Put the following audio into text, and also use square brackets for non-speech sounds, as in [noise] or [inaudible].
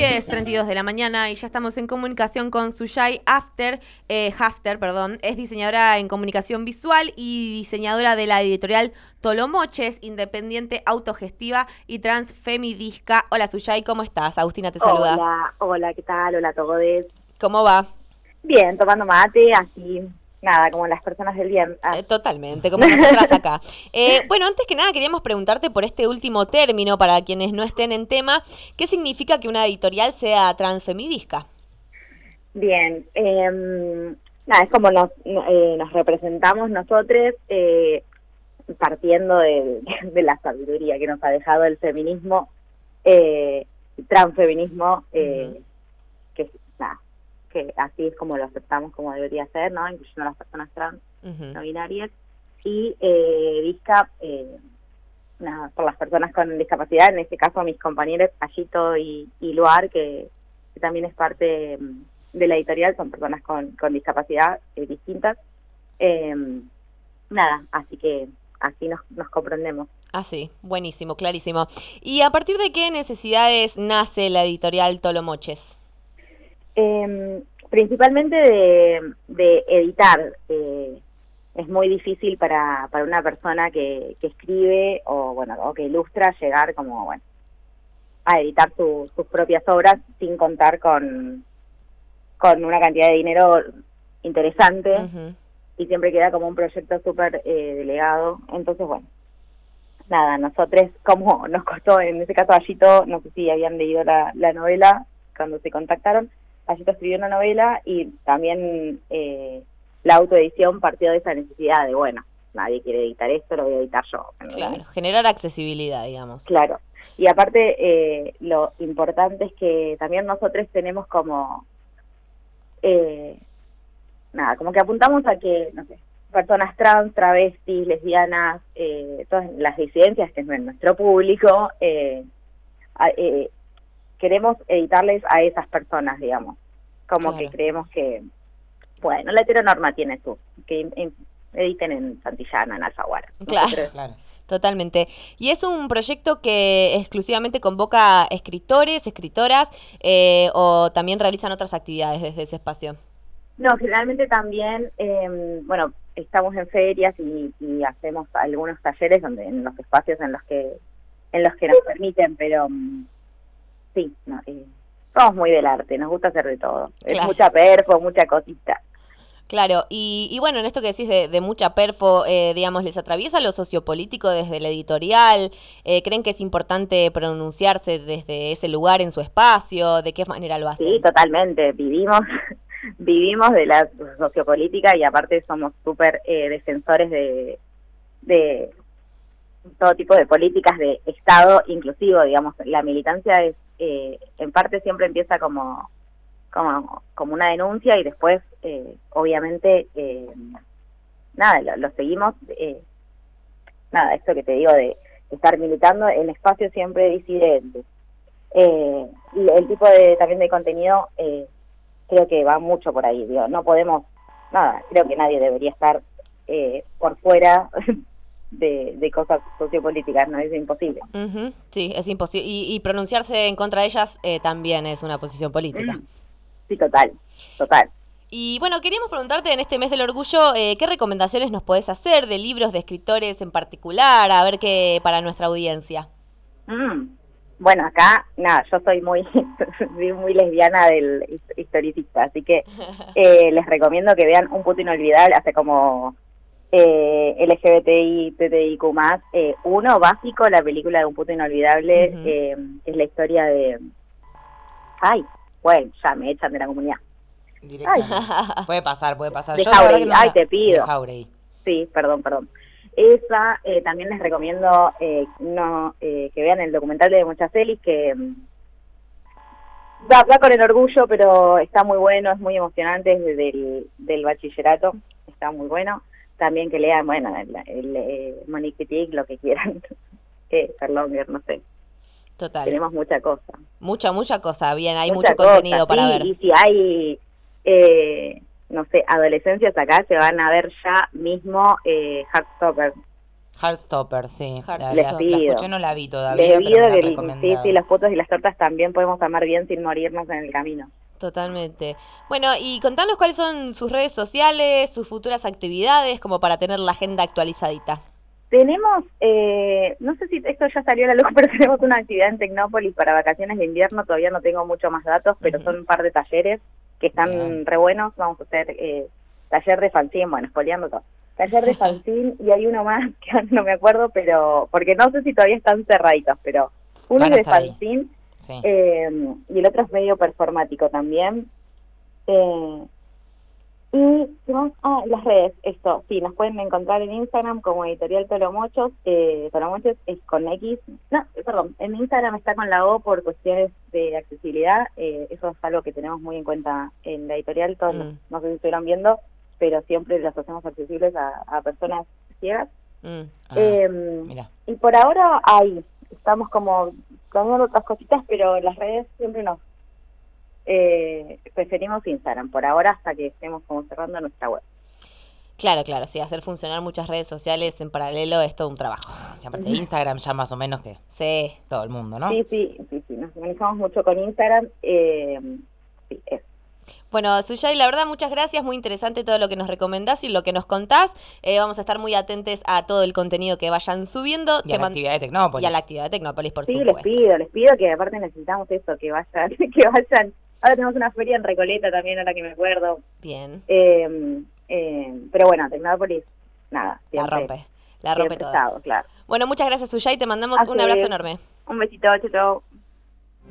10.32 de la mañana y ya estamos en comunicación con Suyai After, eh, Hafter, perdón. Es diseñadora en comunicación visual y diseñadora de la editorial Tolomoches, independiente, autogestiva y transfemidisca. Hola Suyai, ¿cómo estás? Agustina te saluda. Hola, hola, ¿qué tal? Hola todos. ¿Cómo va? Bien, tomando mate, así nada, como las personas del bien. Ah. Eh, totalmente, como nosotras acá. [laughs] Eh, bueno, antes que nada queríamos preguntarte por este último término, para quienes no estén en tema, ¿qué significa que una editorial sea transfemidisca? Bien, em, nada, es como nos, eh, nos representamos nosotros partiendo [laughs] de, la sabiduría que nos ha dejado el feminismo, transfeminismo, que así es como lo aceptamos como debería ser, ¿no? Incluyendo a las personas trans, no binarias. Y eh, DISCA, eh, nada, por las personas con discapacidad, en este caso mis compañeros Pallito y, Luar, que, también es parte mm, de la editorial, son personas con, discapacidad eh, distintas. Em, nada, así que así nos, nos comprendemos. Ah, sí, buenísimo, clarísimo. ¿Y a partir de qué necesidades nace la editorial Tolomoches? Eh, principalmente de, editar. Eh, es muy difícil para, para una persona que, que, escribe o bueno o que ilustra llegar como bueno a editar sus propias obras sin contar con, con una cantidad de dinero interesante y siempre queda como un proyecto súper eh, delegado. Entonces, bueno, nada, nosotros, como nos costó, en ese caso, Allito, no sé si habían leído la, la novela cuando se contactaron, Allí escribió una novela y también eh, la autoedición partió de esa necesidad de, bueno, nadie quiere editar esto, lo voy a editar yo. Claro, generar accesibilidad, digamos. Claro. Y aparte, eh, lo importante es que también nosotros tenemos como, eh, nada, como que apuntamos a que, no sé, personas trans, travestis, lesbianas, todas las disidencias, que es nuestro público, eh, queremos editarles a esas personas, digamos. Como que creemos que, bueno, la heteronorma tiene su, que editen en Santillana, en Alfaguara. Claro, claro. Totalmente. Y es un proyecto que exclusivamente convoca escritores, escritoras, eh, o también realizan otras actividades desde ese espacio. No, generalmente también, em, bueno, estamos en ferias y, hacemos algunos talleres donde en los espacios en los que en los que nos permiten, pero mm, sí, no, eh, somos muy del arte, nos gusta hacer de todo. Es mucha perfo, mucha cosita. Claro, y, bueno, en esto que decís de, mucha perfo, eh, digamos, ¿les atraviesa lo sociopolítico desde el editorial? Eh, ¿Creen que es importante pronunciarse desde ese lugar en su espacio? ¿De qué manera lo hacen? Sí, totalmente. Vivimos [laughs] vivimos de la sociopolítica y aparte somos súper eh, defensores de, de todo tipo de políticas de Estado inclusivo, digamos. La militancia es eh, en parte siempre empieza como, como, como una denuncia y después, eh, obviamente, eh, nada, lo, seguimos, nada, esto que te digo de estar militando en espacios siempre disidentes. y el tipo de también de contenido creo que va mucho por ahí, digo, no podemos, nada, creo que nadie debería estar por fuera [laughs] de, cosas sociopolíticas, ¿no? Es imposible. Sí, es imposible. Y, pronunciarse en contra de ellas eh, también es una posición política. Mm. Sí, total, total. Y bueno, queríamos preguntarte en este mes del orgullo, eh, ¿qué recomendaciones nos podés hacer de libros, de escritores en particular? A ver qué para nuestra audiencia. Mm. Bueno, acá, nada, yo soy muy, [laughs] muy lesbiana del historicista, así que [laughs] eh, les recomiendo que vean Un puto inolvidable, hace como eh, LGBTI, TTIQ+, eh, uno básico, la película de Un puto inolvidable, eh, es la historia de... Ay, bueno, ya me echan de la comunidad. [laughs] puede pasar, puede pasar. De Jauregui, ay, te pido. Sí, perdón, perdón. Esa, eh, también les recomiendo eh, no, eh, que vean el documental de Muchas Celis, que mm, va, va, con el orgullo, pero está muy bueno, es muy emocionante desde el del bachillerato, está muy bueno también que lean, bueno, el, el, eh, Monique lo que quieran, [laughs] eh, Perlonger, no sé. Total. Tenemos mucha cosa. Mucha, mucha cosa, bien, hay mucho contenido para ver. Y si hay, eh, no sé, adolescencias acá, se van a ver ya mismo eh, Heartstopper, sí. La, Heartstopper. la- la escuché, no la vi todavía, Les pero pido me la que sí, sí, las fotos y las tortas también podemos amar bien sin morirnos en el camino. Totalmente. Bueno, y contanos cuáles son sus redes sociales, sus futuras actividades, como para tener la agenda actualizadita. Tenemos, eh, no sé si esto ya salió a la luz, [laughs] pero tenemos una actividad en Tecnópolis para vacaciones de invierno, todavía no tengo mucho más datos, pero son un par de talleres que están Bien. re buenos, vamos a hacer eh, taller de fanzine, bueno, espoleando todo, taller de [laughs] fanzine y hay uno más [laughs] que no me acuerdo, pero porque no sé si todavía están cerraditos, pero uno es de ahí. Sí. eh, y el otro es medio performático también. Eh, y ¿qué más? ah, las redes, esto, sí, nos pueden encontrar en Instagram como editorial Tolomochos, eh, Tolomochos es con X, no, perdón, en Instagram está con la O por cuestiones de accesibilidad, eh, eso es algo que tenemos muy en cuenta en la editorial, todos, Mm. no sé si estuvieron viendo, pero siempre las hacemos accesibles a, a personas ciegas. Mm. Ah, Em, y por ahora ahí, estamos como planeando otras cositas, pero las redes siempre nos eh, preferimos Instagram por ahora hasta que estemos como cerrando nuestra web. Claro, claro, sí, hacer funcionar muchas redes sociales en paralelo es todo un trabajo. [laughs] Sí, aparte de Instagram ya más o menos que Sí. todo el mundo, ¿no? Sí, sí, sí, sí, nos manejamos mucho con Instagram. Eh, sí, eso. Bueno, Suyay, la verdad, muchas gracias, muy interesante todo lo que nos recomendás y lo que nos contás. Eh, vamos a estar muy atentos a todo el contenido que vayan subiendo. Y Te a la man- actividad de Tecnópolis. y a la actividad de Tecnópolis, por Sí, les supuesto. pido, les pido que aparte necesitamos eso, que vayan, [laughs] que vayan. Ahora tenemos una feria en Recoleta también, ahora que me acuerdo. Bien, Eh, eh, pero bueno, Tecnópolis, nada, la rompe, la rompe estado, claro. Bueno, muchas gracias, Suyay, te mandamos Así un abrazo es. enorme. Un besito, chau, chau.